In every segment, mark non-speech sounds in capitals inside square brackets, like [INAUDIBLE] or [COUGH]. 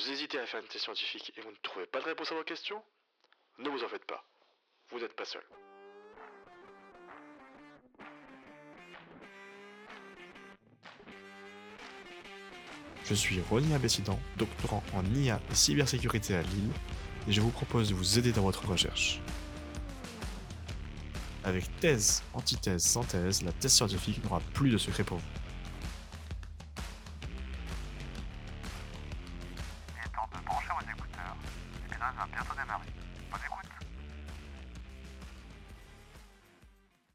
Vous hésitez à faire une thèse scientifique et vous ne trouvez pas de réponse à vos questions Ne vous en faites pas. Vous n'êtes pas seul. Je suis Ronnie Abessidan, doctorant en IA et cybersécurité à Lille, et je vous propose de vous aider dans votre recherche. Avec thèse, antithèse, synthèse, la thèse scientifique n'aura plus de secret pour vous.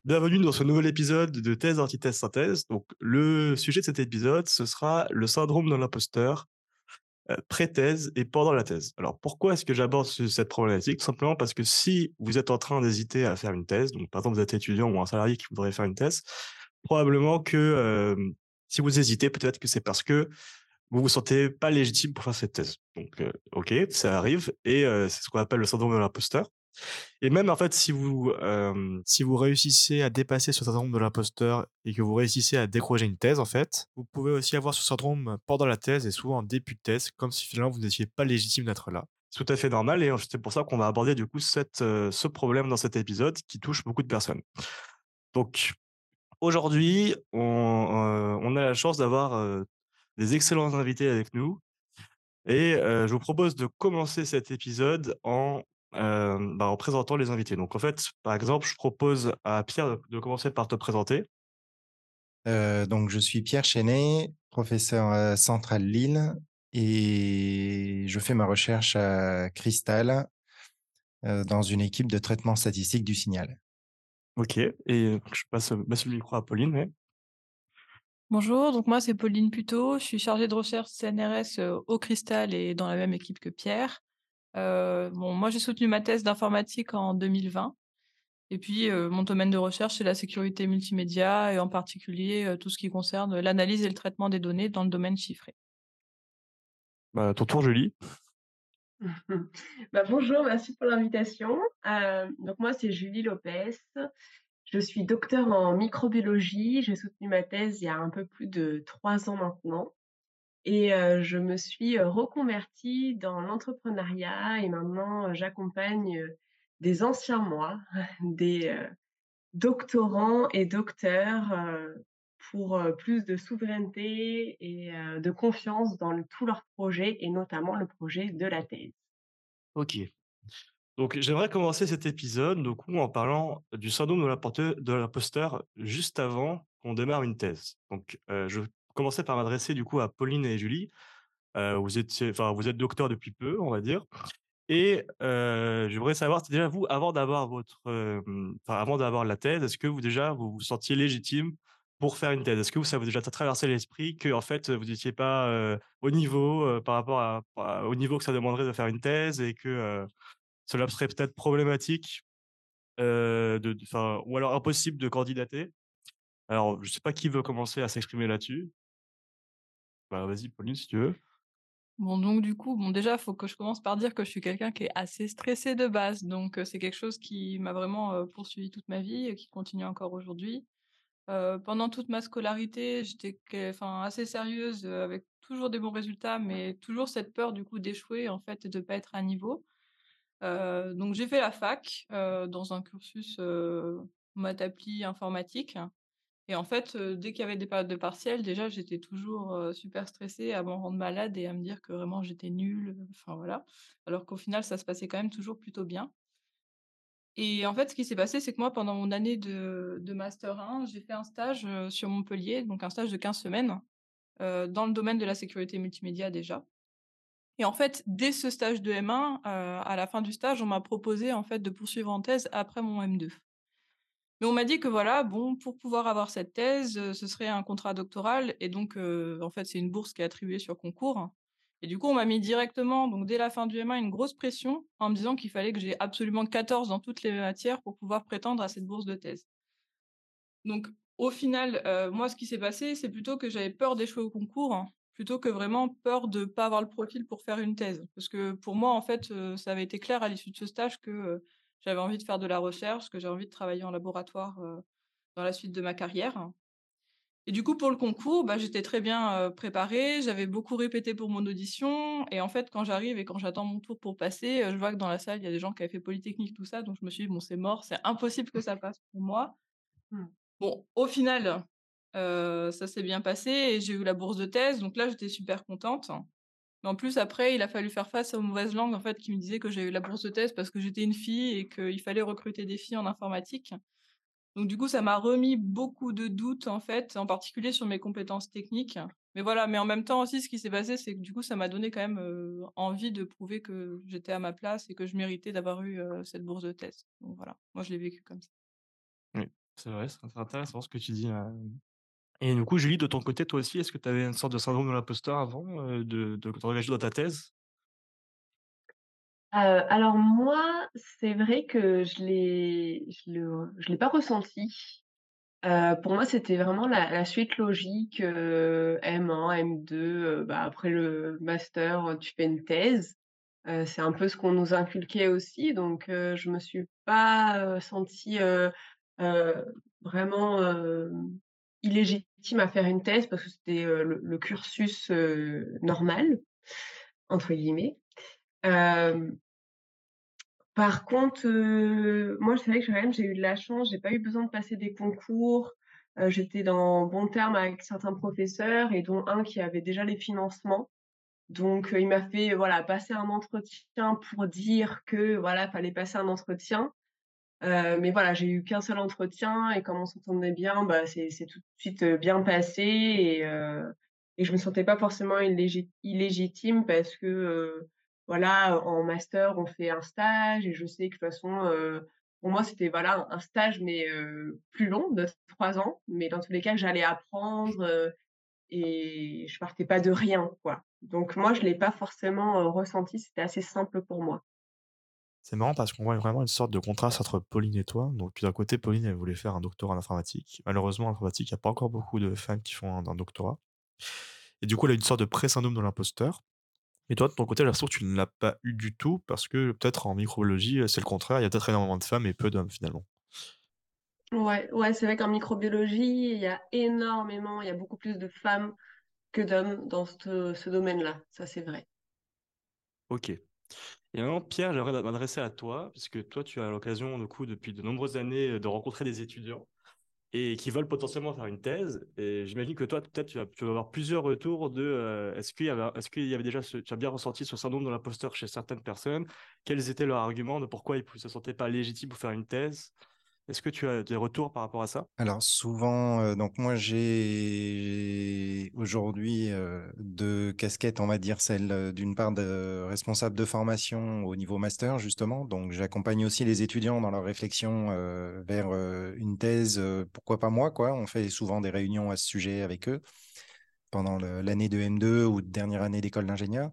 Bienvenue dans ce nouvel épisode de Thèse, Antithèse, Synthèse. Donc, le sujet de cet épisode, ce sera le syndrome de l'imposteur, euh, pré-thèse et pendant la thèse. Alors, pourquoi est-ce que j'aborde cette problématique? Simplement parce que si vous êtes en train d'hésiter à faire une thèse, donc par exemple, vous êtes étudiant ou un salarié qui voudrait faire une thèse, probablement que euh, si vous hésitez, peut-être que c'est parce que vous vous sentez pas légitime pour faire cette thèse. Donc, euh, ok, ça arrive, et c'est ce qu'on appelle le syndrome de l'imposteur. Et même en fait, si vous, si vous réussissez à dépasser ce syndrome de l'imposteur et que vous réussissez à décrocher une thèse, en fait, vous pouvez aussi avoir ce syndrome pendant la thèse et souvent en début de thèse, comme si finalement vous n'étiez pas légitime d'être là. C'est tout à fait normal et c'est pour ça qu'on va aborder du coup cette, ce problème dans cet épisode qui touche beaucoup de personnes. Donc aujourd'hui, on, on a la chance d'avoir des excellents invités avec nous. Et je vous propose de commencer cet épisode en bah, en présentant les invités. Donc en fait, par exemple, je propose à Pierre de commencer par te présenter. donc je suis Pierre Chenet, professeur à Centrale Lille et je fais ma recherche à Cristal dans une équipe de traitement statistique du signal. Ok, et je passe, le micro à Pauline. Bonjour, donc moi c'est Pauline Puto, je suis chargée de recherche CNRS au Cristal et dans la même équipe que Pierre. Euh, bon, moi, j'ai soutenu ma thèse d'informatique en 2020. Et puis, euh, mon domaine de recherche, c'est la sécurité multimédia et en particulier euh, tout ce qui concerne l'analyse et le traitement des données dans le domaine chiffré. Bah, ton tour, Julie. [LAUGHS] bah, bonjour, merci pour l'invitation. donc moi, c'est Julie Lopez. Je suis docteur en microbiologie. J'ai soutenu ma thèse il y a un peu plus de trois ans maintenant. Et je me suis reconvertie dans l'entrepreneuriat et maintenant j'accompagne des anciens moi, [LAUGHS] des doctorants et docteurs pour plus de souveraineté et de confiance dans tous leurs projets et notamment le projet de la thèse. Ok. Donc j'aimerais commencer cet épisode donc, en parlant du syndrome de l'imposteur juste avant qu'on démarre une thèse. Donc je commencer par m'adresser du coup à Pauline et Julie. Vous êtes, enfin, vous êtes docteur depuis peu, on va dire. Et j'aimerais savoir, déjà vous, avant d'avoir votre, avant d'avoir la thèse, est-ce que vous déjà vous vous sentiez légitime pour faire une thèse? Est-ce que ça vous a déjà traversé l'esprit que en fait vous n'étiez pas au niveau par rapport au niveau que ça demanderait de faire une thèse et que cela serait peut-être problématique, de, ou alors impossible de candidater? Alors, je sais pas qui veut commencer à s'exprimer là-dessus. Bah, vas-y Pauline, si tu veux. Bon, donc du coup, bon, déjà, il faut que je commence par dire que je suis quelqu'un qui est assez stressé de base. Donc, c'est quelque chose qui m'a vraiment poursuivi toute ma vie et qui continue encore aujourd'hui. pendant toute ma scolarité, j'étais assez sérieuse, avec toujours des bons résultats, mais toujours cette peur du coup d'échouer en fait et de pas être à niveau. donc j'ai fait la fac dans un cursus maths appli informatique et en fait, dès qu'il y avait des périodes de partiels, déjà, j'étais toujours, super stressée à m'en rendre malade et à me dire que vraiment j'étais nulle, enfin voilà. Alors qu'au final, ça se passait quand même toujours plutôt bien. Et en fait, ce qui s'est passé, c'est que moi, pendant mon année de de master 1, j'ai fait un stage, sur Montpellier, donc un stage de 15 semaines, dans le domaine de la sécurité multimédia déjà. Et en fait, dès ce stage de M1, à la fin du stage, on m'a proposé en fait de poursuivre en thèse après mon M2. On m'a dit que voilà, bon, pour pouvoir avoir cette thèse, ce serait un contrat doctoral et donc en fait, c'est une bourse qui est attribuée sur concours et du coup, on m'a mis directement, donc dès la fin du M1, une grosse pression en me disant qu'il fallait que j'ai absolument 14 dans toutes les matières pour pouvoir prétendre à cette bourse de thèse. Donc au final, moi, ce qui s'est passé, c'est plutôt que j'avais peur d'échouer au concours, hein, plutôt que vraiment peur de ne pas avoir le profil pour faire une thèse. Parce que pour moi, en fait, ça avait été clair à l'issue de ce stage que j'avais envie de faire de la recherche, que j'ai envie de travailler en laboratoire dans la suite de ma carrière. Et du coup, pour le concours, bah, j'étais très bien préparée, j'avais beaucoup répété pour mon audition. Et en fait, quand j'arrive et quand j'attends mon tour pour passer, je vois que dans la salle, il y a des gens qui avaient fait Polytechnique, tout ça. Donc, je me suis dit, bon, c'est mort, c'est impossible que ça passe pour moi. Mmh. Bon, au final, ça s'est bien passé et j'ai eu la bourse de thèse. Donc là, j'étais super contente. Mais en plus, après, il a fallu faire face aux mauvaises langues en fait, qui me disaient que j'ai eu la bourse de thèse parce que j'étais une fille et qu'il fallait recruter des filles en informatique. Donc du coup, ça m'a remis beaucoup de doutes en fait, en particulier sur mes compétences techniques. Mais voilà, mais en même temps aussi, ce qui s'est passé, c'est que du coup, ça m'a donné quand même envie de prouver que j'étais à ma place et que je méritais d'avoir eu cette bourse de thèse. Donc voilà, moi je l'ai vécu comme ça. Oui, c'est vrai, c'est intéressant ce que tu dis. Et du coup, Julie, de ton côté, toi aussi, est-ce que tu avais une sorte de syndrome de l'imposteur avant de, de t'engager dans ta thèse? Alors moi, c'est vrai que je l'ai je l'ai pas ressenti. pour moi, c'était vraiment la suite logique, M1, M2, bah, après le master, tu fais une thèse. c'est un peu ce qu'on nous inculquait aussi, donc je me suis pas, sentie, vraiment, illégitime à faire une thèse parce que c'était, le cursus, «normal» entre guillemets. Par contre, moi, c'est vrai que quand même, j'ai eu de la chance, j'ai pas eu besoin de passer des concours. j'étais dans bon terme avec certains professeurs et dont un qui avait déjà les financements. Donc, il m'a fait, voilà, passer un entretien pour dire que, voilà, fallait passer un entretien. Mais voilà, j'ai eu qu'un seul entretien et comme on s'entendait bien, bah, c'est tout de suite, bien passé et et je me sentais pas forcément illégitime parce que, voilà, en master, on fait un stage et je sais que de toute façon, pour moi, c'était voilà un stage, mais plus long, de trois ans. Mais dans tous les cas, j'allais apprendre et je partais pas de rien, quoi. Donc moi, je l'ai pas forcément ressenti. C'était assez simple pour moi. C'est marrant parce qu'on voit vraiment une sorte de contraste entre Pauline et toi. Donc, puis d'un côté, Pauline, elle voulait faire un doctorat en informatique. Malheureusement, en informatique, il n'y a pas encore beaucoup de femmes qui font un, un doctorat. Et du coup, elle a une sorte de pré-syndrome de l'imposteur. Et toi, de ton côté, l'impression que tu ne l'as pas eu du tout parce que peut-être en microbiologie, c'est le contraire, il y a peut-être énormément de femmes et peu d'hommes finalement. Ouais, ouais, c'est vrai qu'en microbiologie, il y a énormément, il y a beaucoup plus de femmes que d'hommes dans ce, domaine-là. Ça, c'est vrai. Ok. Et maintenant, Pierre, j'aimerais m'adresser à toi, puisque toi, tu as l'occasion, du coup, depuis de nombreuses années, de rencontrer des étudiants et qui veulent potentiellement faire une thèse. Et j'imagine que toi, peut-être, tu vas, avoir plusieurs retours de euh, est-ce qu'il y avait, déjà, tu as bien ressenti ce syndrome de l'imposteur chez certaines personnes? Quels étaient leurs arguments de pourquoi ils ne se sentaient pas légitimes pour faire une thèse? Est-ce que tu as des retours par rapport à ça? Alors souvent, donc moi j'ai aujourd'hui deux casquettes, on va dire celle d'une part de responsable de formation au niveau master justement, donc j'accompagne aussi les étudiants dans leur réflexion vers une thèse, pourquoi pas moi quoi. On fait souvent des réunions à ce sujet avec eux pendant l'année de M2 ou de dernière année d'école d'ingénieur.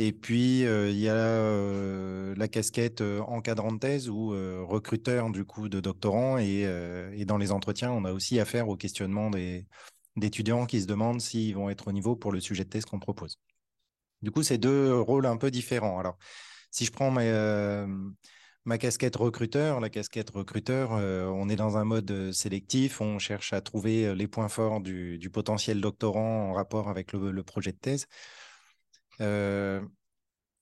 Et puis, il y a la casquette encadrant de thèse ou recruteur du coup de doctorants. Et, dans les entretiens, on a aussi affaire au questionnement d'étudiants qui se demandent s'ils vont être au niveau pour le sujet de thèse qu'on propose. Du coup, c'est deux rôles un peu différents. Alors, si je prends ma, casquette recruteur, la casquette recruteur, on est dans un mode sélectif, on cherche à trouver les points forts du, potentiel doctorant en rapport avec le projet de thèse. Euh,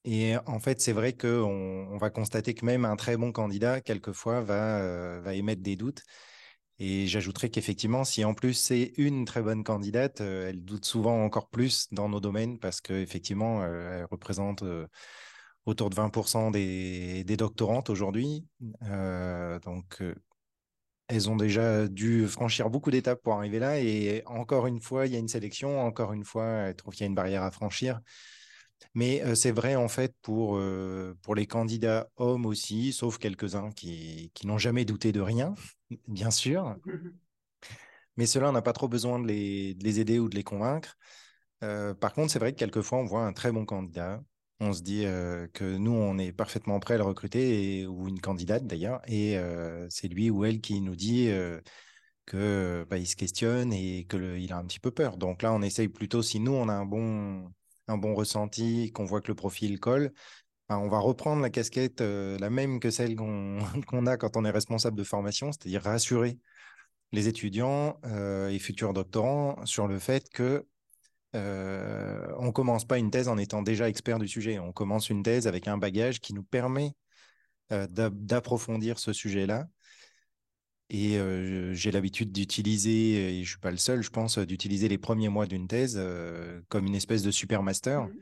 et en fait, c'est vrai qu'on on va constater que même un très bon candidat, quelquefois, va, euh, va émettre des doutes. Et j'ajouterais qu'effectivement, si en plus c'est une très bonne candidate, euh, elle doute souvent encore plus dans nos domaines parce qu'effectivement, elle représente autour de 20% des, des, doctorantes aujourd'hui. donc, elles ont déjà dû franchir beaucoup d'étapes pour arriver là. Et encore une fois, il y a une sélection. Encore une fois, elles trouvent qu'il y a une barrière à franchir. Mais c'est vrai en fait pour, pour les candidats hommes aussi, sauf quelques-uns qui, qui n'ont jamais douté de rien, [LAUGHS] bien sûr. [LAUGHS] Mais cela, on n'a pas trop besoin de les, de les, aider ou de les convaincre. par contre, c'est vrai que quelquefois, on voit un très bon candidat. On se dit que nous, on est parfaitement prêt à le recruter, et, ou une candidate d'ailleurs, et c'est lui ou elle qui nous dit que bah, il se questionne et qu'il a un petit peu peur. Donc là, on essaye plutôt, si nous, on a un bon, un bon ressenti, qu'on voit que le profil colle, on va reprendre la casquette, euh, la même que celle [LAUGHS] qu'on a quand on est responsable de formation, c'est-à-dire rassurer les étudiants et futurs doctorants sur le fait que on commence pas une thèse en étant déjà expert du sujet. On commence une thèse avec un bagage qui nous permet d'approfondir ce sujet-là. Et j'ai l'habitude d'utiliser, et je suis pas le seul, je pense, d'utiliser les premiers mois d'une thèse comme une espèce de super master. Mmh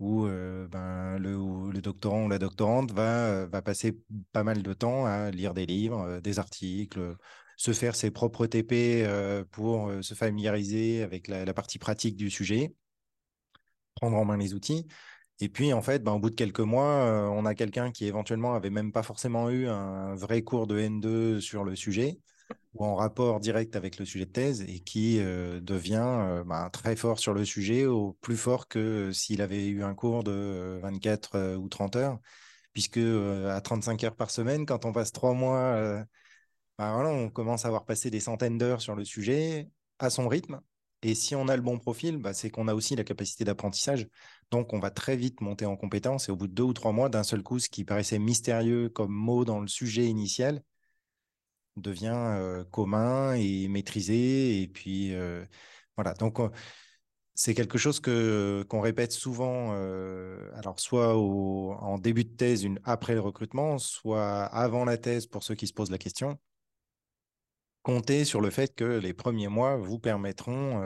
où ben, le, le, doctorant ou la doctorante va, va passer pas mal de temps à lire des livres, des articles, se faire ses propres TP pour se familiariser avec la, partie pratique du sujet, prendre en main les outils. Et puis, en fait, ben, au bout de quelques mois, on a quelqu'un qui éventuellement avait même pas forcément eu un vrai cours de N2 sur le sujet ou en rapport direct avec le sujet de thèse et qui devient ben, très fort sur le sujet, plus fort que s'il avait eu un cours de 24 ou 30 heures, puisque à 35 heures par semaine, quand on passe trois mois bah, on commence à avoir passé des centaines d'heures sur le sujet à son rythme. Et si on a le bon profil, c'est qu'on a aussi la capacité d'apprentissage. Donc, on va très vite monter en compétence. Et au bout de deux ou trois mois, d'un seul coup, ce qui paraissait mystérieux comme mot dans le sujet initial devient commun et maîtrisé. Et puis, voilà. Donc, c'est quelque chose que qu'on répète souvent. Alors, soit en début de thèse, une, après le recrutement, soit avant la thèse pour ceux qui se posent la question comptez sur le fait que les premiers mois vous permettront,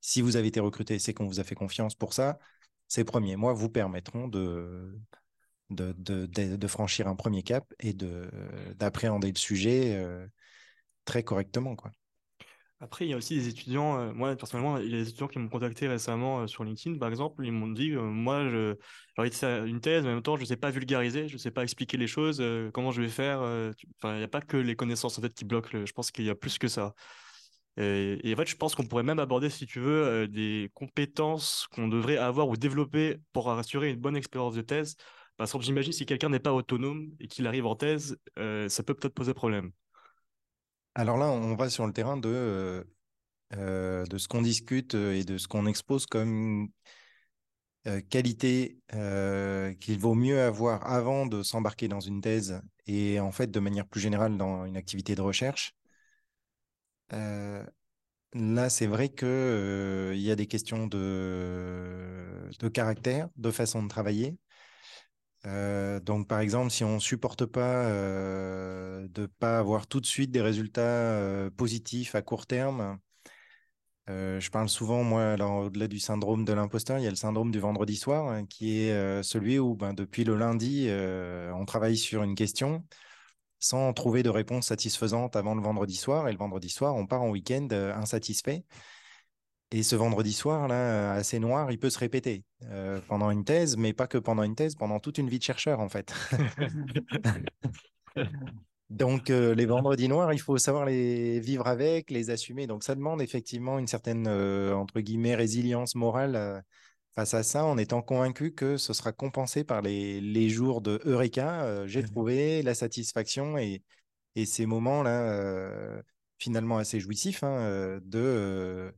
si vous avez été recruté, c'est qu'on vous a fait confiance pour ça, ces premiers mois vous permettront de, de, de, franchir un premier cap et d'appréhender le sujet euh, très correctement. Après, il y a aussi des étudiants, euh, moi personnellement, il y a des étudiants qui m'ont contacté récemment euh, sur LinkedIn, par exemple, ils m'ont dit, moi, j'ai une thèse, mais en même temps, je ne sais pas vulgariser, je ne sais pas expliquer les choses, comment je vais faire. Enfin, il n'y a pas que les connaissances en fait qui bloquent, je pense qu'il y a plus que ça. Et, en fait, je pense qu'on pourrait même aborder, si tu veux, des compétences qu'on devrait avoir ou développer pour assurer une bonne expérience de thèse. Par exemple, j'imagine si quelqu'un n'est pas autonome et qu'il arrive en thèse, ça peut peut-être poser problème. Alors là, on va sur le terrain de, euh, de ce qu'on discute euh, et de ce qu'on expose comme euh, qualité qu'il vaut mieux avoir avant de s'embarquer dans une thèse et en fait de manière plus générale dans une activité de recherche. Là, c'est vrai qu'il y a des questions de, de caractère, de façon de travailler. Euh, donc, par exemple, si on ne supporte pas euh, de ne pas avoir tout de suite des résultats euh, positifs à court terme, je parle souvent, moi, au-delà du syndrome de l'imposteur, il y a le syndrome du vendredi soir, hein, qui est celui où, ben, depuis le lundi, on travaille sur une question sans trouver de réponse satisfaisante avant le vendredi soir. Et le vendredi soir, on part en week-end insatisfait. Et ce vendredi soir, là, assez noir, il peut se répéter euh, pendant une thèse, mais pas que pendant une thèse, pendant toute une vie de chercheur, en fait. [LAUGHS] Donc, euh, les vendredis noirs, il faut savoir les vivre avec, les assumer. Donc, ça demande effectivement une certaine, euh, entre guillemets, résilience morale face à ça, en étant convaincu que ce sera compensé par les, les jours de Eureka. J'ai mmh trouvé la satisfaction et, et ces moments-là, finalement assez jouissifs, hein, de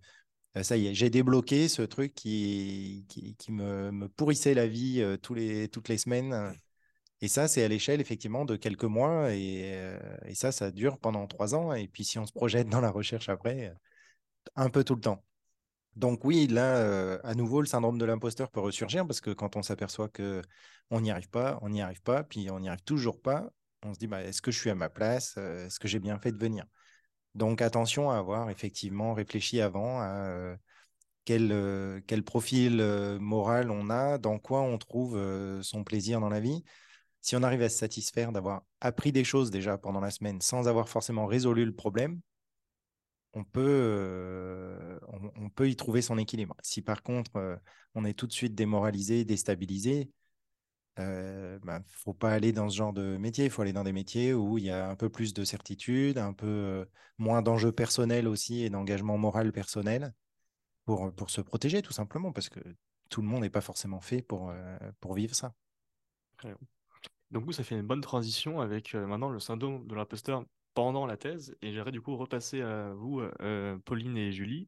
euh, ça y est, j'ai débloqué ce truc qui, qui, me, pourrissait la vie tous les, toutes les semaines. Et ça, c'est à l'échelle effectivement de quelques mois. Euh, et, ça, ça dure pendant trois ans. Et puis si on se projette dans la recherche après, un peu tout le temps. Donc oui, là, à nouveau, le syndrome de l'imposteur peut ressurgir parce que quand on s'aperçoit que on n'y arrive pas, on n'y arrive pas, puis on n'y arrive toujours pas, on se dit, bah, est-ce que je suis à ma place? Est-ce que j'ai bien fait de venir? Donc attention à avoir effectivement réfléchi avant à euh, quel, euh, quel profil euh, moral on a, dans quoi on trouve son plaisir dans la vie. Si on arrive à se satisfaire d'avoir appris des choses déjà pendant la semaine sans avoir forcément résolu le problème, on peut, on, peut y trouver son équilibre. Si par contre, on est tout de suite démoralisé, déstabilisé, il euh, ne bah, faut pas aller dans ce genre de métier. Il faut aller dans des métiers où il y a un peu plus de certitude, un peu euh, moins d'enjeux personnels aussi et d'engagement moral personnel pour, pour se protéger, tout simplement, parce que tout le monde n'est pas forcément fait pour, euh, pour vivre ça. Donc, ça fait une bonne transition avec maintenant le syndrome de l'imposteur pendant la thèse. Et j'aimerais du coup repasser à vous, Pauline et Julie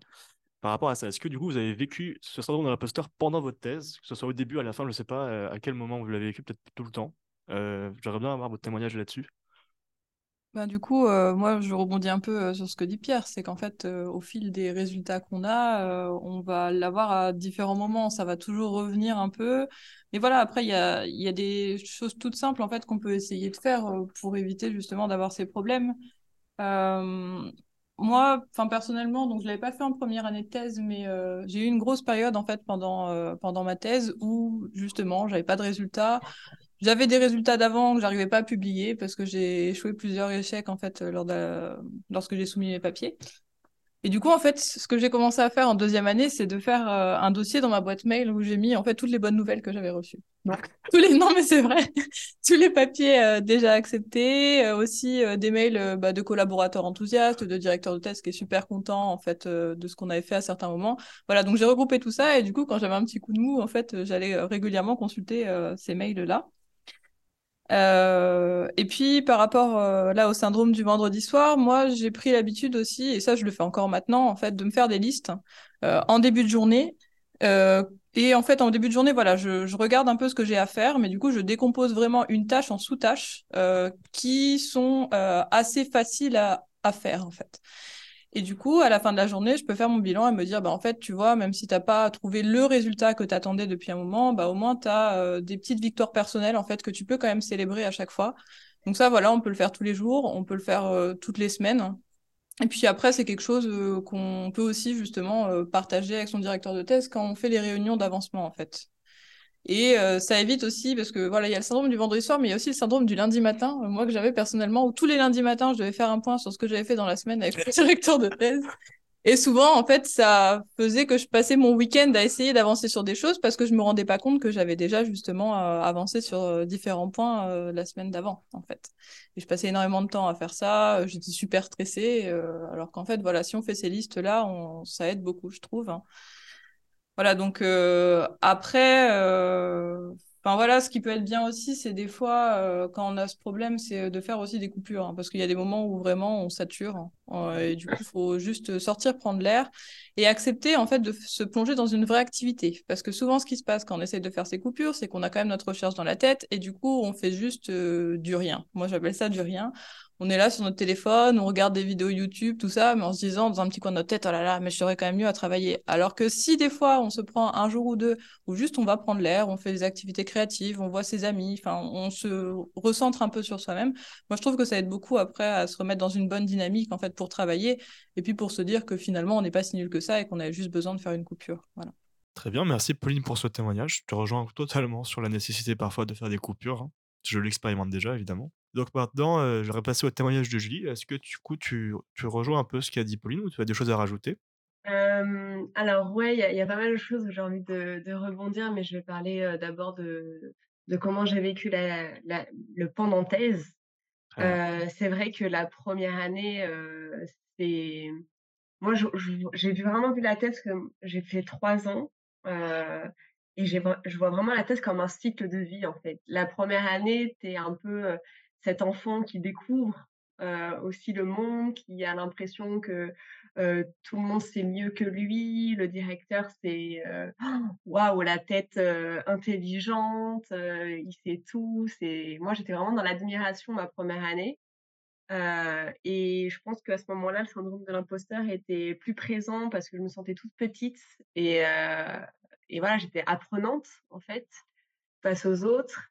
par rapport à ça. Est-ce que du coup vous avez vécu ce syndrome de l'imposteur pendant votre thèse, que ce soit au début, à la fin, je ne sais pas euh, à quel moment vous l'avez vécu, peut-être tout le temps? Euh, j'aimerais bien avoir votre témoignage là-dessus. Bah, du coup, euh, moi, je rebondis un peu euh, sur ce que dit Pierre, c'est qu'en fait, euh, au fil des résultats qu'on a, on va l'avoir à différents moments, ça va toujours revenir un peu. Mais voilà, après, il y a, y a des choses toutes simples, en fait, qu'on peut essayer de faire pour éviter justement d'avoir ces problèmes. moi, enfin personnellement, donc je l'avais pas fait en première année de thèse, mais j'ai eu une grosse période en fait pendant pendant ma thèse où justement j'avais pas de résultats. J'avais des résultats d'avant que j'arrivais pas à publier parce que j'ai échoué plusieurs échecs en fait de, lorsque j'ai soumis mes papiers. Et du coup, en fait, ce que j'ai commencé à faire en deuxième année, c'est de faire euh, un dossier dans ma boîte mail où j'ai mis en fait toutes les bonnes nouvelles que j'avais reçues. Donc, [LAUGHS] tous les non, mais c'est vrai, [LAUGHS] tous les papiers euh, déjà acceptés, euh, aussi des mails bah, de collaborateurs enthousiastes, de directeurs de thèse qui est super content en fait de ce qu'on avait fait à certains moments. Voilà, donc j'ai regroupé tout ça et du coup, quand j'avais un petit coup de mou, en fait, j'allais régulièrement consulter ces mails là. Euh, et puis par rapport euh, là au syndrome du vendredi soir, moi j'ai pris l'habitude aussi, et ça je le fais encore maintenant en fait, de me faire des listes euh, en début de journée. et en fait en début de journée, voilà, je, regarde un peu ce que j'ai à faire, mais du coup je décompose vraiment une tâche en sous-tâches qui sont assez faciles à, à faire en fait. Et du coup, à la fin de la journée, je peux faire mon bilan et me dire, bah, en fait, tu vois, même si tu n'as pas trouvé le résultat que tu attendais depuis un moment, bah, au moins, tu as euh, des petites victoires personnelles, en fait, que tu peux quand même célébrer à chaque fois. Donc ça, voilà, on peut le faire tous les jours, on peut le faire euh, toutes les semaines. Et puis après, c'est quelque chose euh, qu'on peut aussi, justement, partager avec son directeur de thèse quand on fait les réunions d'avancement, en fait. Et euh, ça évite aussi, parce que voilà, il y a le syndrome du vendredi soir, mais il y a aussi le syndrome du lundi matin, euh, moi que j'avais personnellement, où tous les lundis matins, je devais faire un point sur ce que j'avais fait dans la semaine avec le directeur de thèse. Et souvent, en fait, ça faisait que je passais mon week-end à essayer d'avancer sur des choses parce que je me rendais pas compte que j'avais déjà justement euh, avancé sur différents points la semaine d'avant, en fait. Et je passais énormément de temps à faire ça. J'étais super stressée, alors qu'en fait, voilà, si on fait ces listes-là, on... ça aide beaucoup, je trouve. Hein. Voilà, donc euh, après, euh, enfin voilà, ce qui peut être bien aussi, c'est des fois, euh, quand on a ce problème, c'est de faire aussi des coupures, hein, parce qu'il y a des moments où vraiment on sature, hein, et du coup, il faut juste sortir, prendre l'air, et accepter en fait de se plonger dans une vraie activité. Parce que souvent, ce qui se passe quand on essaie de faire ces coupures, c'est qu'on a quand même notre recherche dans la tête, et du coup, on fait juste du rien. Moi, j'appelle ça du rien on est là sur notre téléphone, on regarde des vidéos YouTube, tout ça, mais en se disant dans un petit coin de notre tête, oh là là, mais je serais quand même mieux à travailler. Alors que si des fois on se prend un jour ou deux, ou juste on va prendre l'air, on fait des activités créatives, on voit ses amis, enfin, on se recentre un peu sur soi-même. Moi, je trouve que ça aide beaucoup après à se remettre dans une bonne dynamique en fait pour travailler, et puis pour se dire que finalement on n'est pas si nul que ça et qu'on a juste besoin de faire une coupure. Voilà. Très bien, merci Pauline pour ce témoignage. Je te rejoins totalement sur la nécessité parfois de faire des coupures. Je l'expérimente déjà, évidemment. Donc maintenant, euh, je vais repasser au témoignage de Julie. Est-ce que du coup, tu, tu rejoins un peu ce qu'a dit Pauline ou tu as des choses à rajouter? Alors ouais, il y a, pas mal de choses où j'ai envie de, rebondir, mais je vais parler d'abord de, de comment j'ai vécu la, le pendant thèse. c'est vrai que la première année, c'est moi j'ai vraiment vu la thèse comme j'ai fait trois ans et je vois vraiment la thèse comme un cycle de vie en fait. La première année, tu es un peu cet enfant qui découvre aussi le monde, qui a l'impression que tout le monde sait mieux que lui, le directeur c'est [GASPS] waouh la tête intelligente, il sait tout. Moi j'étais vraiment dans l'admiration ma première année. et je pense qu'à ce moment-là, le syndrome de l'imposteur était plus présent parce que je me sentais toute petite et, et voilà, j'étais apprenante en fait face aux autres.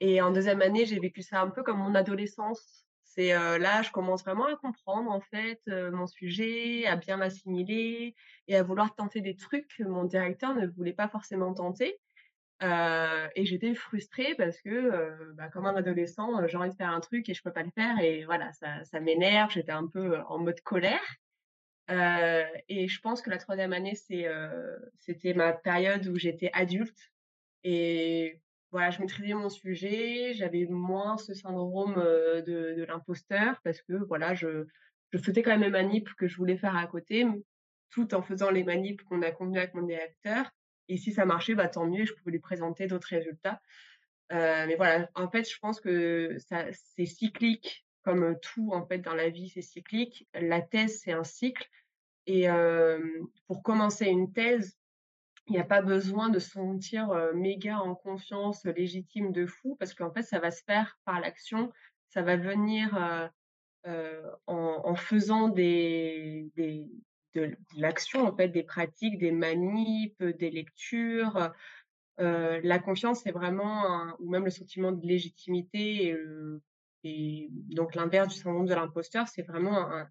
Et en deuxième année, j'ai vécu ça un peu comme mon adolescence. C'est là, je commence vraiment à comprendre en fait mon sujet, à bien l'assimiler et à vouloir tenter des trucs que mon directeur ne voulait pas forcément tenter. et j'étais frustrée parce que, bah, comme un adolescent, j'ai envie de faire un truc et je peux pas le faire et voilà, ça, ça m'énerve. J'étais un peu en mode colère. Et je pense que la troisième année, c'est, c'était ma période où j'étais adulte et voilà, je maîtrisais mon sujet, j'avais moins ce syndrome de, de l'imposteur parce que voilà, je, faisais quand même les manips que je voulais faire à côté, tout en faisant les manips qu'on a convenu avec mon directeur. Et si ça marchait, bah, tant mieux, je pouvais lui présenter d'autres résultats. mais voilà, en fait, je pense que ça, c'est cyclique, comme tout en fait dans la vie, c'est cyclique. La thèse, c'est un cycle. Et pour commencer une thèse, il n'y a pas besoin de se sentir méga en confiance, légitime de fou, parce qu'en fait, ça va se faire par l'action, ça va venir en, faisant des, de, l'action, en fait, des pratiques, des manips, des lectures. la confiance, c'est vraiment, ou même le sentiment de légitimité et, et donc l'inverse du syndrome de l'imposteur, c'est vraiment un,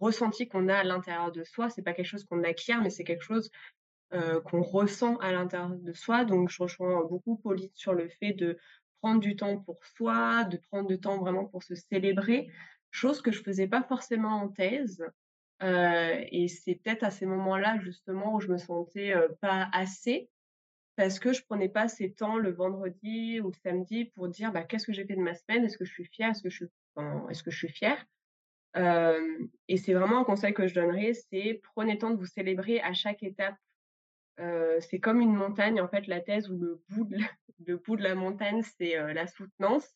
ressenti qu'on a à l'intérieur de soi. C'est pas quelque chose qu'on acquiert, mais c'est quelque chose qu'on ressent à l'intérieur de soi. Donc, je rejoins beaucoup Pauline sur le fait de prendre du temps pour soi, de prendre du temps vraiment pour se célébrer, chose que je faisais pas forcément en thèse. et c'est peut-être à ces moments-là, justement, où je me sentais pas assez, parce que je prenais pas ces temps le vendredi ou le samedi pour dire bah, qu'est-ce que j'ai fait de ma semaine, est-ce que je suis fière, est-ce que je suis, fière? Et c'est vraiment un conseil que je donnerais, c'est prenez temps de vous célébrer à chaque étape. c'est comme une montagne, en fait, la thèse où le bout de la, [LAUGHS] le bout de la montagne, c'est la soutenance.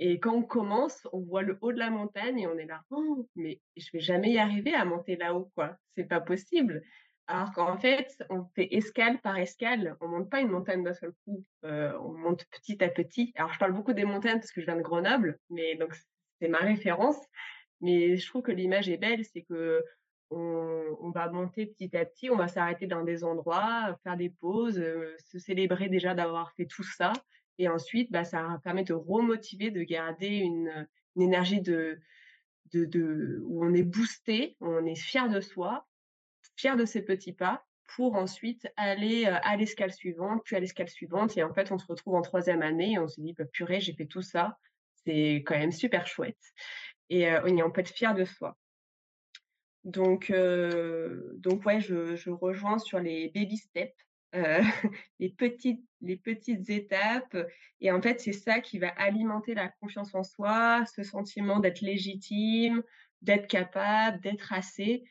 Et quand on commence, on voit le haut de la montagne et on est là, «Oh, mais je vais jamais y arriver à monter là-haut, quoi. C'est pas possible. Alors qu'en fait, on fait escale par escale. On monte pas une montagne d'un seul coup. on monte petit à petit. Alors, je parle beaucoup des montagnes parce que je viens de Grenoble, mais donc c'est ma référence. Mais je trouve que l'image est belle, c'est que on, va monter petit à petit, on va s'arrêter dans des endroits, faire des pauses, se célébrer déjà d'avoir fait tout ça. Et ensuite, bah, ça permet de remotiver, de garder une, énergie de, où on est boosté, on est fier de soi, fier de ses petits pas, pour ensuite aller à l'escale suivante, puis à l'escale suivante. Et en fait, on se retrouve en troisième année et on se dit, bah, purée, j'ai fait tout ça. C'est quand même super chouette et on peut être fier de soi. Donc, donc ouais, je, rejoins sur les baby steps, [LAUGHS] les, petites, les petites étapes. Et en fait, c'est ça qui va alimenter la confiance en soi, ce sentiment d'être légitime, d'être capable, d'être assez,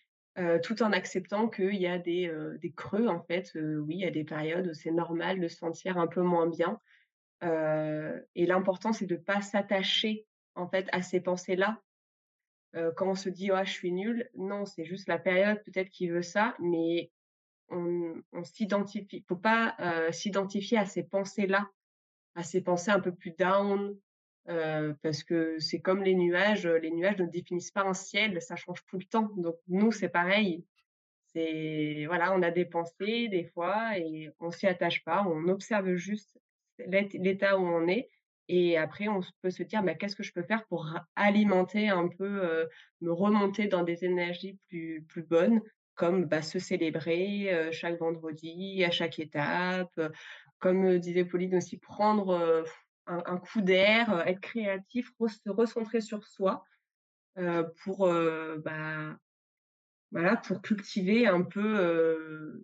tout en acceptant qu'il y a des, des, creux, en fait. oui, il y a des périodes où c'est normal de se sentir un peu moins bien. et l'important, c'est de ne pas s'attacher en fait à ces pensées-là quand on se dit «Ah, je suis nul», non, c'est juste la période peut-être qui veut ça, mais on, on s'identifie. Faut pas s'identifier à ces pensées-là, à ces pensées un peu plus down, parce que c'est comme les nuages. Les nuages ne définissent pas un ciel, ça change tout le temps. Donc nous, c'est pareil. C'est voilà, on a des pensées des fois et on s'y attache pas. On observe juste l'état où on est et après, on peut se dire, bah, qu'est-ce que je peux faire pour alimenter un peu, me remonter dans des énergies plus, plus bonnes, comme bah, se célébrer chaque vendredi, à chaque étape. comme disait Pauline aussi, prendre un, coup d'air, être créatif, se recentrer sur soi pour, bah, voilà, pour cultiver un peu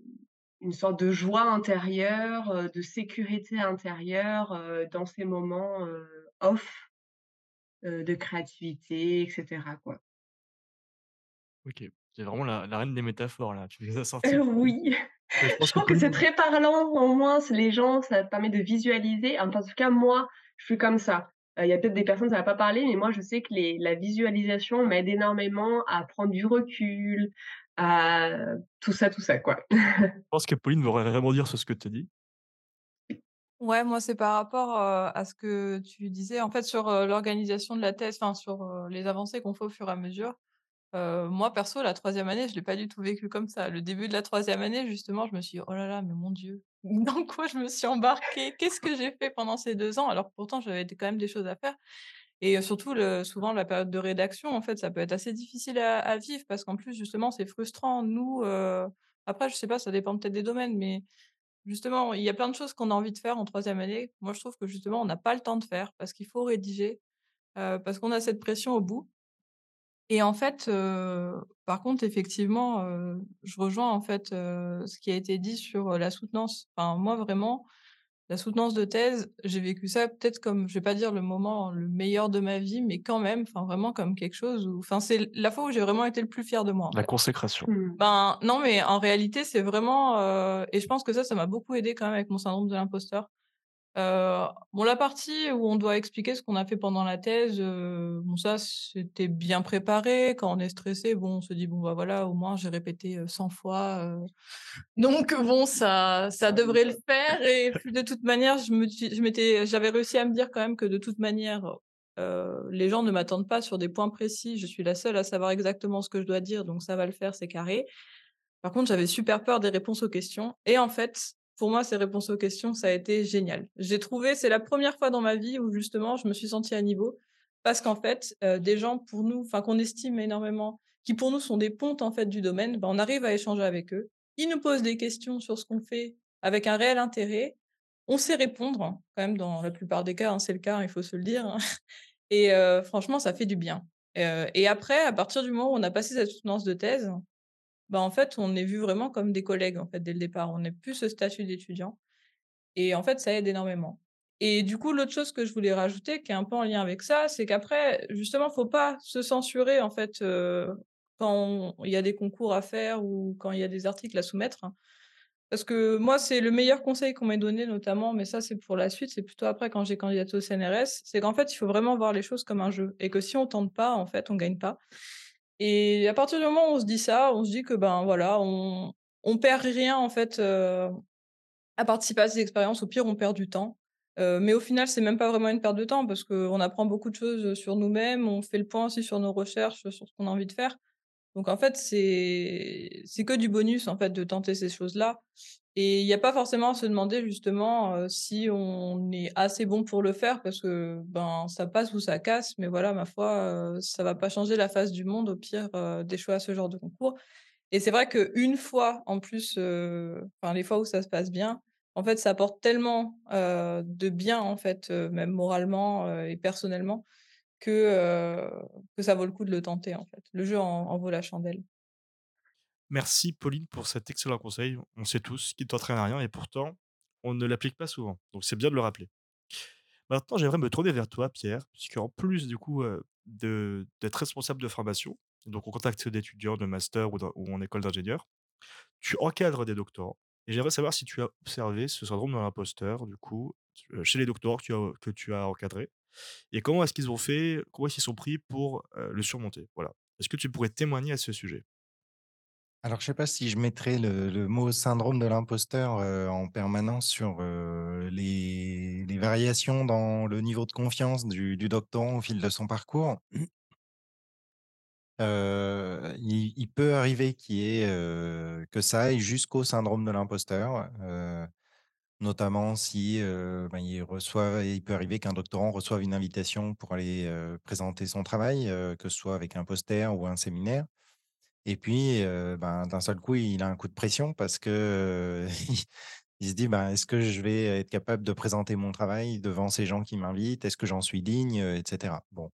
une sorte de joie intérieure, de sécurité intérieure dans ces moments off de créativité, etc. Quoi. Ok, c'est vraiment la, reine des métaphores là, tu les as [LAUGHS] sorties. oui, je, pense trouve que, c'est très parlant, au moins les gens, ça permet de visualiser. En tout cas, moi, je suis comme ça. Il y a peut-être des personnes, ça va pas parler, mais moi, je sais que les, la visualisation m'aide énormément à prendre du recul, à tout ça, tout ça, quoi. [LAUGHS] Je pense que Pauline voudrait vraiment dire sur ce que tu dis. Ouais, moi, c'est par rapport à ce que tu disais, en fait, sur l'organisation de la thèse, enfin, sur les avancées qu'on fait au fur et à mesure. Moi, perso, la troisième année, je l'ai pas du tout vécu comme ça. Le début de la troisième année, justement, je me suis dit, oh là là, mais mon Dieu, [LAUGHS] dans quoi je me suis embarquée? Qu'est-ce que j'ai fait pendant ces deux ans? Alors pourtant, j'avais quand même des choses à faire. Et surtout, le, souvent, la période de rédaction, en fait, ça peut être assez difficile à, vivre parce qu'en plus, justement, c'est frustrant. Nous, après, je sais pas, ça dépend peut-être des domaines, mais justement, il y a plein de choses qu'on a envie de faire en troisième année. Moi, je trouve que justement, on n'a pas le temps de faire parce qu'il faut rédiger, parce qu'on a cette pression au bout. Et en fait, par contre, effectivement, je rejoins en fait ce qui a été dit sur la soutenance. Enfin, moi, vraiment, la soutenance de thèse, j'ai vécu ça peut-être comme, je vais pas dire le moment le meilleur de ma vie, mais quand même, enfin vraiment comme quelque chose où, enfin c'est la fois où j'ai vraiment été le plus fier de moi. La consécration. Mmh. Ben non, mais en réalité c'est vraiment, euh, et je pense que ça, ça m'a beaucoup aidé quand même avec mon syndrome de l'imposteur. Euh, bon, la partie où on doit expliquer ce qu'on a fait pendant la thèse, euh, bon, ça, c'était bien préparé. Quand on est stressé, bon, on se dit, bon, bah voilà, au moins, j'ai répété 100 fois. Donc, bon, ça, ça devrait le faire. Et de toute manière, je me, je m'étais, j'avais réussi à me dire quand même que de toute manière, les gens ne m'attendent pas sur des points précis. Je suis la seule à savoir exactement ce que je dois dire, donc ça va le faire, c'est carré. Par contre, j'avais super peur des réponses aux questions. Et en fait, pour moi, ces réponses aux questions, ça a été génial. J'ai trouvé, c'est la première fois dans ma vie où justement, je me suis sentie à niveau. Parce qu'en fait, des gens pour nous, enfin qu'on estime énormément, qui pour nous sont des pontes en fait du domaine, ben, on arrive à échanger avec eux. Ils nous posent des questions sur ce qu'on fait avec un réel intérêt. On sait répondre, hein, quand même dans la plupart des cas, hein, c'est le cas, il faut se le dire. Hein. Et franchement, ça fait du bien. et après, à partir du moment où on a passé cette soutenance de thèse, bah, en fait, on est vu vraiment comme des collègues, en fait, dès le départ. On n'est plus ce statut d'étudiant et en fait, ça aide énormément et du coup, l'autre chose que je voulais rajouter, qui est un peu en lien avec ça, c'est qu'après, justement, faut pas se censurer, en fait, quand il y a des concours à faire ou quand il y a des articles à soumettre. Hein. Parce que moi, c'est le meilleur conseil qu'on m'ait donné, notamment, mais ça, c'est pour la suite, c'est plutôt après quand j'ai candidaté au CNRS, c'est qu'en fait, il faut vraiment voir les choses comme un jeu et que si on tente pas, en fait, on gagne pas. Et à partir du moment où on se dit ça, on se dit que ben voilà, on on perd rien en fait à participer à ces expériences. Au pire, on perd du temps. mais au final, c'est même pas vraiment une perte de temps parce qu'on apprend beaucoup de choses sur nous-mêmes, on fait le point aussi sur nos recherches, sur ce qu'on a envie de faire. Donc en fait, c'est c'est que du bonus en fait de tenter ces choses-là. Et il n'y a pas forcément à se demander justement si on est assez bon pour le faire parce que ben ça passe ou ça casse. Mais voilà, ma foi, ça va pas changer la face du monde au pire d'échouer à ce genre de concours. Et c'est vrai qu'une fois en plus, enfin les fois où ça se passe bien, en fait, ça apporte tellement de bien en fait, même moralement et personnellement, que, que ça vaut le coup de le tenter, en fait. Le jeu en, vaut la chandelle. Merci Pauline pour cet excellent conseil. On sait tous qu'il ne t'entraîne à rien et pourtant, on ne l'applique pas souvent. Donc c'est bien de le rappeler. Maintenant, j'aimerais me tourner vers toi, Pierre, puisqu'en plus du coup d'être responsable de formation, donc en contact d'étudiants, de master ou, en école d'ingénieur, tu encadres des doctorants. Et j'aimerais savoir si tu as observé ce syndrome de l'imposteur, du coup, chez les doctorants que tu as, que tu as encadrés. Et comment est-ce qu'ils ont fait, comment est-ce qu'ils sont pris pour le surmonter? Voilà. Est-ce que tu pourrais témoigner à ce sujet? Alors, je ne sais pas si je mettrais le, mot syndrome de l'imposteur en permanence sur les, variations dans le niveau de confiance du, doctorant au fil de son parcours. il, peut arriver qu'il ait que ça aille jusqu'au syndrome de l'imposteur notamment si ben, il, reçoit, il peut arriver qu'un doctorant reçoive une invitation pour aller présenter son travail, que ce soit avec un poster ou un séminaire. Et puis, ben, d'un seul coup, il a un coup de pression parce que [LAUGHS] il se dit ben, est-ce que je vais être capable de présenter mon travail devant ces gens qui m'invitent? Est-ce que j'en suis digne? Etc. Bon,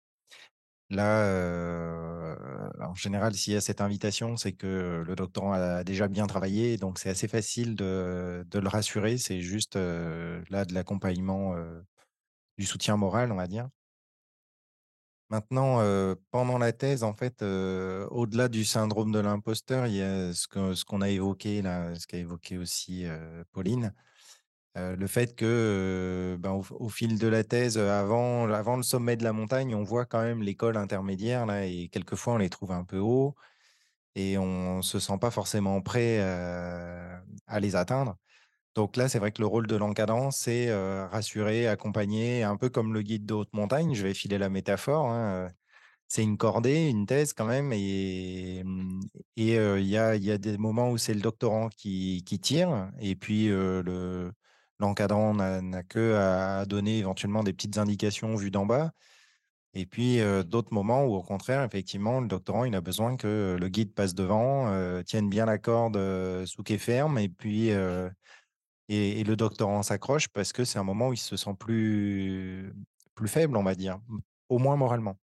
Là, en général, s'il y a cette invitation, c'est que le doctorant a déjà bien travaillé, donc c'est assez facile de le rassurer. C'est juste, là, de l'accompagnement, du soutien moral, on va dire. Maintenant, pendant la thèse, en fait, au-delà du syndrome de l'imposteur, il y a ce qu'on a évoqué là, ce qu'a évoqué aussi, Pauline le fait que, ben, au fil de la thèse, avant avant le sommet de la montagne, on voit quand même l'école intermédiaire là et quelquefois on les trouve un peu hauts et on se sent pas forcément prêt, à les atteindre. Donc là, c'est vrai que le rôle de l'encadrant, c'est, rassurer, accompagner, un peu comme le guide de haute montagne, je vais filer la métaphore, hein, c'est une cordée, une thèse quand même et mmh, il y a des moments où c'est le doctorant qui tire et puis, le L'encadrant n'a que à donner éventuellement des petites indications vues d'en bas. Et puis, d'autres moments où, au contraire, effectivement, le doctorant, il a besoin que le guide passe devant, tienne bien la corde sous quai ferme, et puis et, le doctorant s'accroche parce que c'est un moment où il se sent plus, plus faible, on va dire, au moins moralement.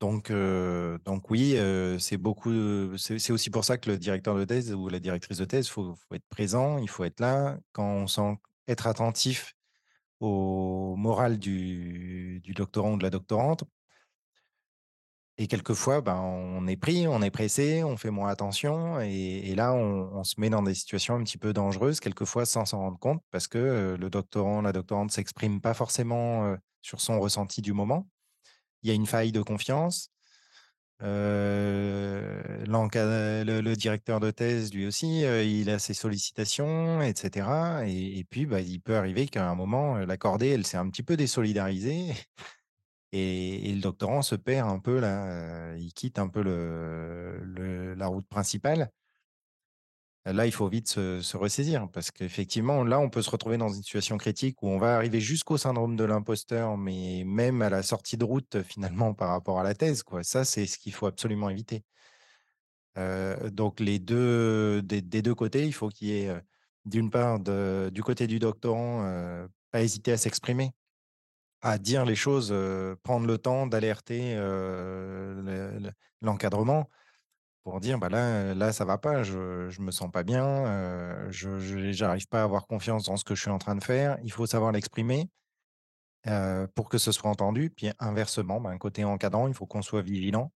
Donc, donc oui, c'est beaucoup. C'est aussi pour ça que le directeur de thèse ou la directrice de thèse, il faut, être présent, il faut être là. Quand on sent être attentif au moral du doctorant ou de la doctorante. Et quelquefois, ben, on est pris, on est pressé, on fait moins attention. Et, là, on, se met dans des situations un petit peu dangereuses, quelquefois sans s'en rendre compte, parce que le doctorant, la doctorante s'exprime pas forcément sur son ressenti du moment il y a une faille de confiance. le, directeur de thèse, lui aussi, il a ses sollicitations, etc. Et, puis, bah, il peut arriver qu'à un moment, la cordée, elle s'est un petit peu désolidarisée. Et, le doctorant se perd un peu il quitte un peu la route principale. Là, il faut vite se, ressaisir parce qu'effectivement, là, on peut se retrouver dans une situation critique où on va arriver jusqu'au syndrome de l'imposteur, mais même à la sortie de route, finalement, par rapport à la thèse. Ça, c'est ce qu'il faut absolument éviter. donc, les deux, des, deux côtés, il faut qu'il y ait, d'une part, du côté du doctorant, pas hésiter à s'exprimer, à dire les choses, prendre le temps d'alerter l'encadrement pour dire bah là, là ça va pas, je, je me sens pas bien, je j'arrive pas à avoir confiance dans ce que je suis en train de faire. Il faut savoir l'exprimer pour que ce soit entendu. Puis inversement, ben, côté encadrant, il faut qu'on soit vigilant,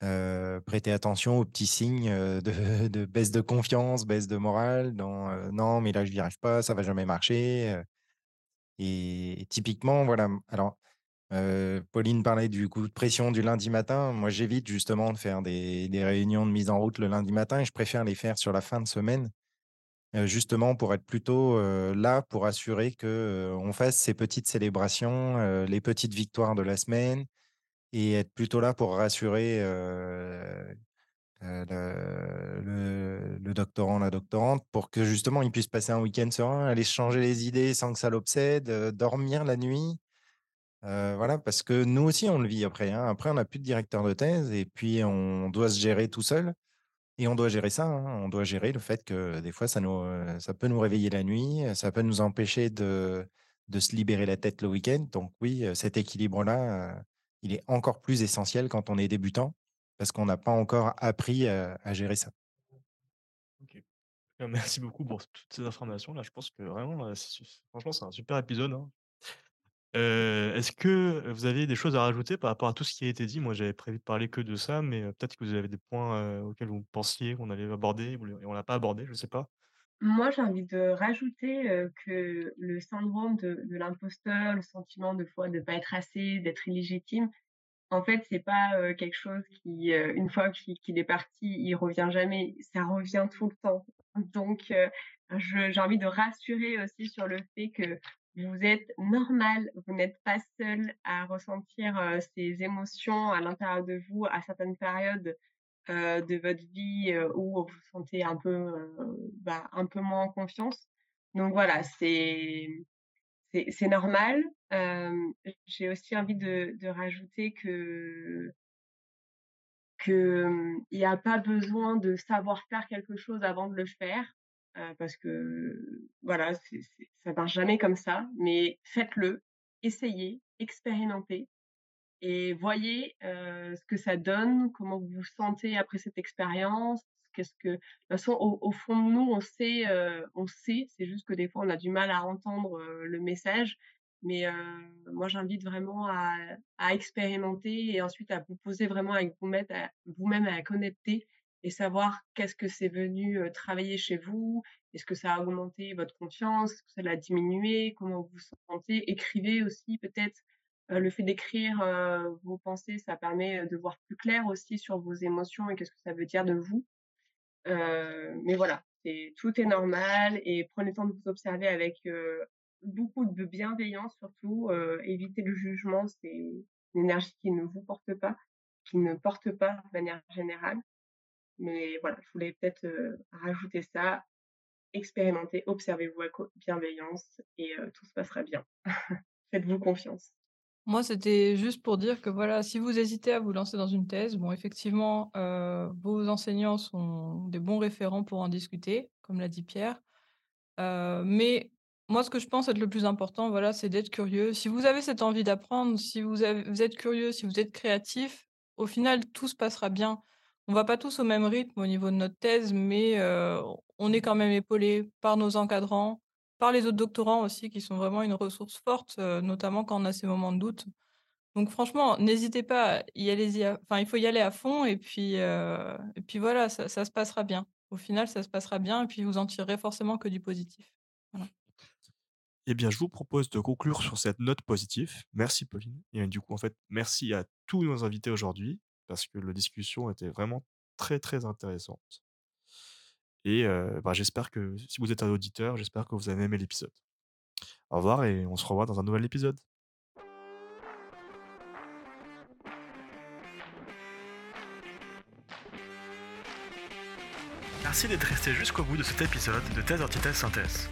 prêter attention aux petits signes de, [LAUGHS] de, baisse de confiance, baisse de morale. Dans, non, mais là je n'y arrive pas, ça va jamais marcher. Et, typiquement, voilà. Alors, Pauline parlait du coup de pression du lundi matin. Moi, j'évite justement de faire des, réunions de mise en route le lundi matin et je préfère les faire sur la fin de semaine, justement pour être plutôt là pour assurer que on fasse ces petites célébrations, les petites victoires de la semaine et être plutôt là pour rassurer le, le, doctorant, la doctorante, pour que justement il puisse passer un week-end serein, aller changer les idées sans que ça l'obsède, dormir la nuit. voilà, parce que nous aussi, on le vit après. Hein. Après, on n'a plus de directeur de thèse et puis on doit se gérer tout seul. Et on doit gérer ça. Hein. On doit gérer le fait que des fois, ça, nous, ça peut nous réveiller la nuit, ça peut nous empêcher de, de se libérer la tête le week-end. Donc oui, cet équilibre-là, il est encore plus essentiel quand on est débutant parce qu'on n'a pas encore appris à, gérer ça. Ok. Merci beaucoup pour toutes ces informations. Là, je pense que vraiment, franchement, c'est un super épisode. Hein. Est-ce que vous avez des choses à rajouter par rapport à tout ce qui a été dit? Moi, j'avais prévu de parler que de ça, mais peut-être que vous avez des points auxquels vous pensiez qu'on allait aborder et on l'a pas abordé, je ne sais pas. Moi, j'ai envie de rajouter que le syndrome de, de l'imposteur, le sentiment de fois de ne pas être assez, d'être illégitime, en fait, c'est pas quelque chose qui, une fois qu'il est parti, il revient jamais. Ça revient tout le temps. Donc, j'ai envie de rassurer aussi sur le fait que vous êtes normal, vous n'êtes pas seul à ressentir ces émotions à l'intérieur de vous à certaines périodes de votre vie où vous vous sentez un peu, bah, un peu moins en confiance. Donc voilà, c'est normal. J'ai aussi envie de, rajouter que qu'il n'y a pas besoin de savoir faire quelque chose avant de le faire, parce que voilà, ça ça marche jamais comme ça. Mais faites-le, essayez, expérimentez et voyez ce que ça donne, comment vous vous sentez après cette expérience, Qu'est-ce que, de toute façon, au, fond de nous, on sait, on sait. C'est juste que des fois, on a du mal à entendre le message. Mais moi, j'invite vraiment à, expérimenter et ensuite à vous poser vraiment avec vous-même, à, vous-même à connecter et savoir qu'est-ce que c'est venu travailler chez vous. Est-ce que ça a augmenté votre confiance? Est-ce que ça l'a diminué? Comment vous vous sentez? Écrivez aussi peut-être. le fait d'écrire vos pensées, ça permet de voir plus clair aussi sur vos émotions et qu'est-ce que ça veut dire de vous. Mais voilà, tout est normal et prenez le temps de vous observer avec beaucoup de bienveillance surtout. Euh, évitez le jugement, c'est une énergie qui ne vous porte pas, qui ne porte pas de manière générale. Mais voilà, je voulais peut-être rajouter ça. Expérimentez, observez-vous avec bienveillance et tout se passera bien. [LAUGHS] Faites-vous confiance. Moi, c'était juste pour dire que voilà, si vous hésitez à vous lancer dans une thèse, bon, effectivement, euh, vos enseignants sont des bons référents pour en discuter, comme l'a dit Pierre. Euh, mais moi, ce que je pense être le plus important, voilà, c'est d'être curieux. Si vous avez cette envie d'apprendre, si vous, êtes curieux, si vous êtes créatif, au final, tout se passera bien. On va pas tous au même rythme au niveau de notre thèse, mais euh, on est quand même épaulé par nos encadrants, par les autres doctorants aussi, qui sont vraiment une ressource forte, notamment quand on a ces moments de doute. Donc franchement, n'hésitez pas, y il faut y aller à fond et puis, et puis voilà, ça, se passera bien. Au final, ça se passera bien et puis vous en tirerez forcément que du positif. Eh bien, je vous propose de conclure sur cette note positive. Merci, Pauline. Et du coup, en fait, merci à tous nos invités aujourd'hui, parce que la discussion était vraiment très, très intéressante. Et euh, bah, j'espère que, si vous êtes un auditeur, j'espère que vous avez aimé l'épisode. Au revoir et on se revoit dans un nouvel épisode. Merci d'être resté jusqu'au bout de cet épisode de Thèse Antithèse Synthèse.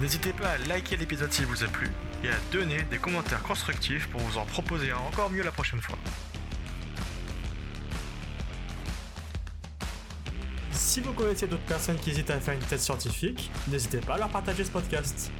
N'hésitez pas à liker l'épisode s'il vous a plu et à donner des commentaires constructifs pour vous en proposer encore mieux la prochaine fois. Si vous connaissez d'autres personnes qui hésitent à faire une thèse scientifique, n'hésitez pas à leur partager ce podcast.